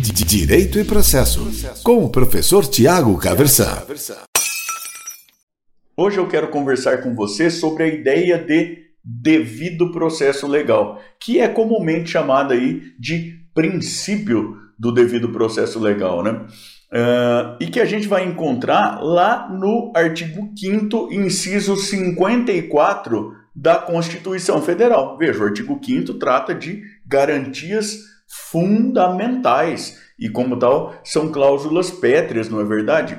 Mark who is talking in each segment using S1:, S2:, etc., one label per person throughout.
S1: Direito e Processo, com o professor Tiago Caversan.
S2: Hoje eu quero conversar com você sobre a ideia de devido processo legal, que é comumente chamada aí de princípio do devido processo legal, né? Uh, e que a gente vai encontrar lá no artigo 5 inciso 54 da Constituição Federal. Veja, o artigo 5 trata de garantias fundamentais e, como tal, são cláusulas pétreas, não é verdade?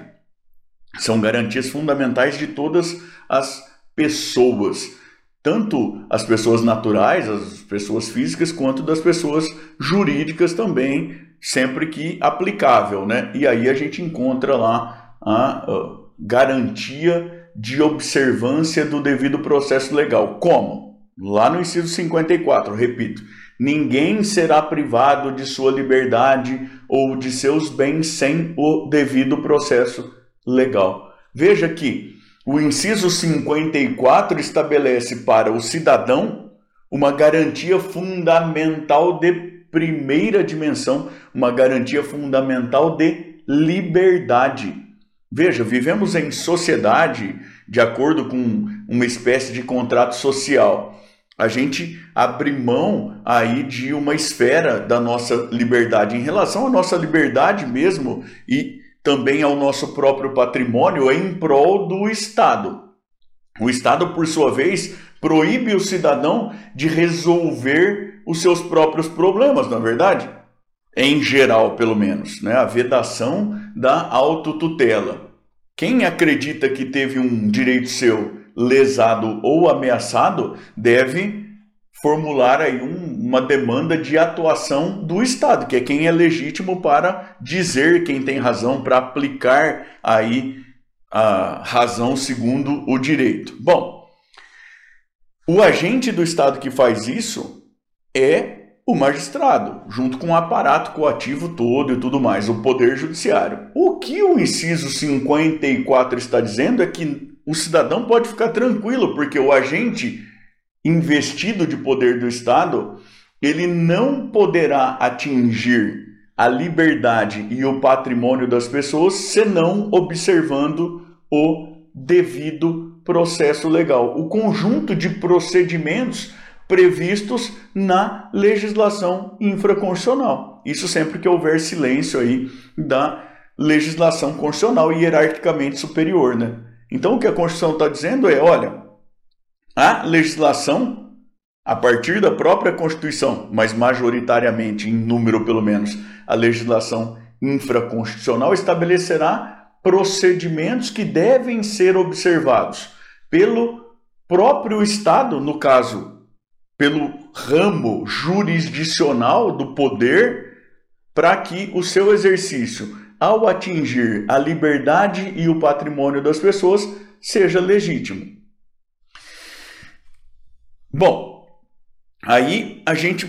S2: São garantias fundamentais de todas as pessoas, tanto as pessoas naturais, as pessoas físicas, quanto das pessoas jurídicas também, sempre que aplicável, né? E aí a gente encontra lá a, garantia de observância do devido processo legal. Como? Lá no inciso 54, repito, ninguém será privado de sua liberdade ou de seus bens sem o devido processo legal. Veja que o inciso 54 estabelece para o cidadão uma garantia fundamental de primeira dimensão, uma garantia fundamental de liberdade. Veja, vivemos em sociedade de acordo com uma espécie de contrato social a gente abre mão aí de uma esfera da nossa liberdade em relação à nossa liberdade mesmo e também ao nosso próprio patrimônio em prol do Estado. O Estado, por sua vez, proíbe o cidadão de resolver os seus próprios problemas, na é verdade? Em geral, pelo menos, né? A vedação da autotutela. Quem acredita que teve um direito seu lesado ou ameaçado deve formular aí um, uma demanda de atuação do Estado, que é quem é legítimo para dizer quem tem razão, para aplicar aí a razão segundo o direito. Bom, o agente do Estado que faz isso é o magistrado, junto com o aparato coativo todo e tudo mais, o Poder Judiciário. O que o inciso 54 está dizendo é que o cidadão pode ficar tranquilo, porque o agente investido de poder do Estado, ele não poderá atingir a liberdade e o patrimônio das pessoas senão observando o devido processo legal, o conjunto de procedimentos previstos na legislação infraconstitucional. Isso sempre que houver silêncio aí da legislação constitucional hierarquicamente superior, né? Então o que a Constituição está dizendo é: olha, a legislação, a partir da própria Constituição, mas majoritariamente, em número pelo menos, a legislação infraconstitucional estabelecerá procedimentos que devem ser observados pelo próprio Estado, no caso, pelo ramo jurisdicional do poder, para que o seu exercício ao atingir a liberdade e o patrimônio das pessoas, seja legítimo. Bom, aí a gente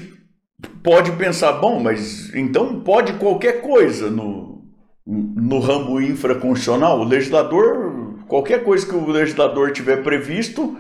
S2: pode pensar, bom, mas então pode qualquer coisa no, no ramo infraconstitucional? O legislador, qualquer coisa que o legislador tiver previsto,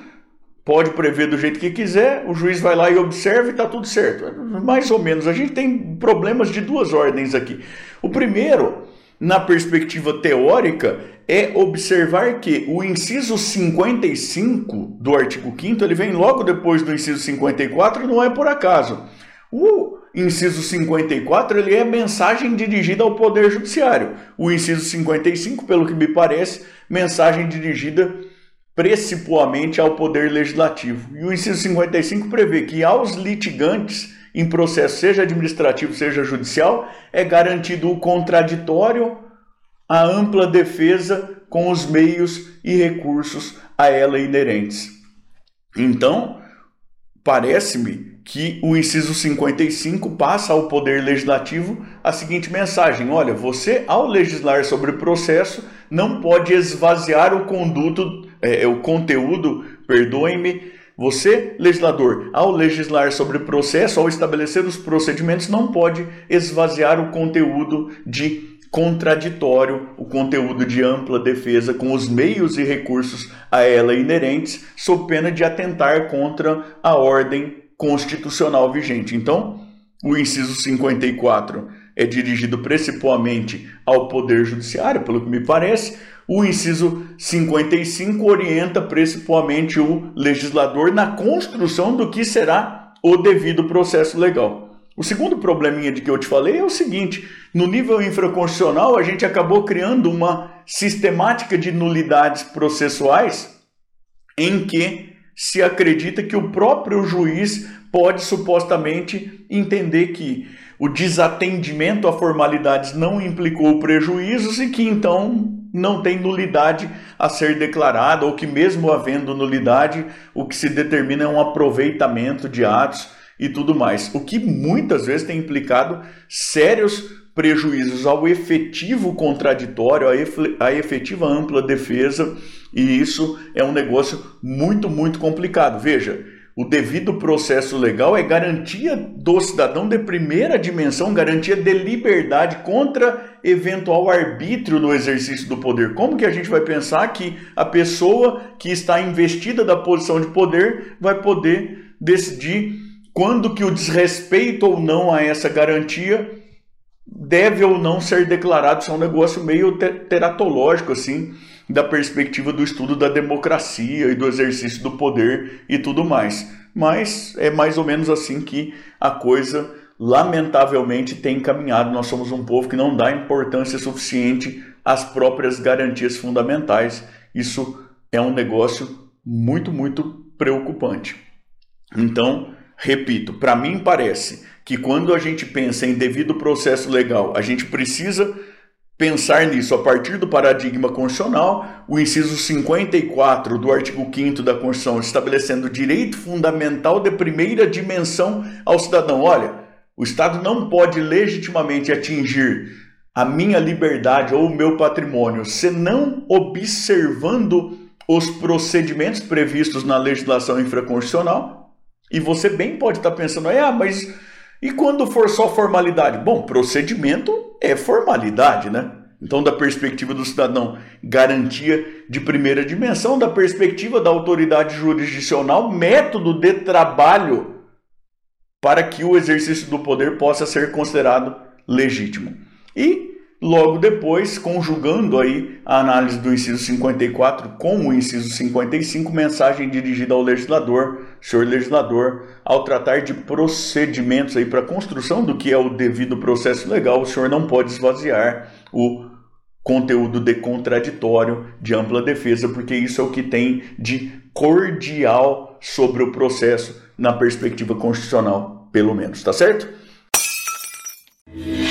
S2: pode prever do jeito que quiser, o juiz vai lá e observa e está tudo certo. Mais ou menos. A gente tem problemas de duas ordens aqui. O primeiro na perspectiva teórica, é observar que o inciso 55 do artigo 5 ele vem logo depois do inciso 54, não é por acaso. O inciso 54 ele é mensagem dirigida ao Poder Judiciário. O inciso 55, pelo que me parece, mensagem dirigida precipuamente ao Poder Legislativo. E o inciso 55 prevê que aos litigantes em processo, seja administrativo, seja judicial, é garantido o contraditório, a ampla defesa com os meios e recursos a ela inerentes. Então, parece-me que o inciso 55 passa ao Poder Legislativo a seguinte mensagem: olha, você, ao legislar sobre o processo, não pode esvaziar o conduto, é, o conteúdo, perdoem-me, você, legislador, ao legislar sobre processo, ao estabelecer os procedimentos, não pode esvaziar o conteúdo de contraditório, o conteúdo de ampla defesa com os meios e recursos a ela inerentes, sob pena de atentar contra a ordem constitucional vigente. Então, o inciso 54 é dirigido principalmente ao Poder Judiciário, pelo que me parece. O inciso 55 orienta principalmente o legislador na construção do que será o devido processo legal. O segundo probleminha de que eu te falei é o seguinte: no nível infraconstitucional, a gente acabou criando uma sistemática de nulidades processuais em que se acredita que o próprio juiz pode supostamente entender que o desatendimento a formalidades não implicou prejuízos e que então não tem nulidade a ser declarada, ou que, mesmo havendo nulidade, o que se determina é um aproveitamento de atos e tudo mais. O que muitas vezes tem implicado sérios prejuízos ao efetivo contraditório, à efetiva ampla defesa, e isso é um negócio muito, muito complicado. Veja, o devido processo legal é garantia do cidadão de primeira dimensão, garantia de liberdade contra eventual arbítrio no exercício do poder. Como que a gente vai pensar que a pessoa que está investida da posição de poder vai poder decidir quando que o desrespeito ou não a essa garantia deve ou não ser declarado? Isso é um negócio meio teratológico assim da perspectiva do estudo da democracia e do exercício do poder e tudo mais. Mas é mais ou menos assim que a coisa, lamentavelmente, tem caminhado. Nós somos um povo que não dá importância suficiente às próprias garantias fundamentais. Isso é um negócio muito, muito preocupante. Então, repito, para mim parece que quando a gente pensa em devido processo legal, a gente precisa pensar nisso a partir do paradigma constitucional, o inciso 54 do artigo 5 da Constituição, estabelecendo o direito fundamental de primeira dimensão ao cidadão. Olha, o Estado não pode legitimamente atingir a minha liberdade ou o meu patrimônio senão observando os procedimentos previstos na legislação infraconstitucional. E você bem pode estar pensando, ah, mas e quando for só formalidade? Bom, procedimento é formalidade, né? Então, da perspectiva do cidadão, garantia de primeira dimensão, da perspectiva da autoridade jurisdicional, método de trabalho para que o exercício do poder possa ser considerado legítimo. E Logo depois, conjugando aí a análise do inciso 54 com o inciso 55, mensagem dirigida ao legislador, senhor legislador, ao tratar de procedimentos aí para construção do que é o devido processo legal, o senhor não pode esvaziar o conteúdo de contraditório de ampla defesa, porque isso é o que tem de cordial sobre o processo na perspectiva constitucional, pelo menos, tá certo?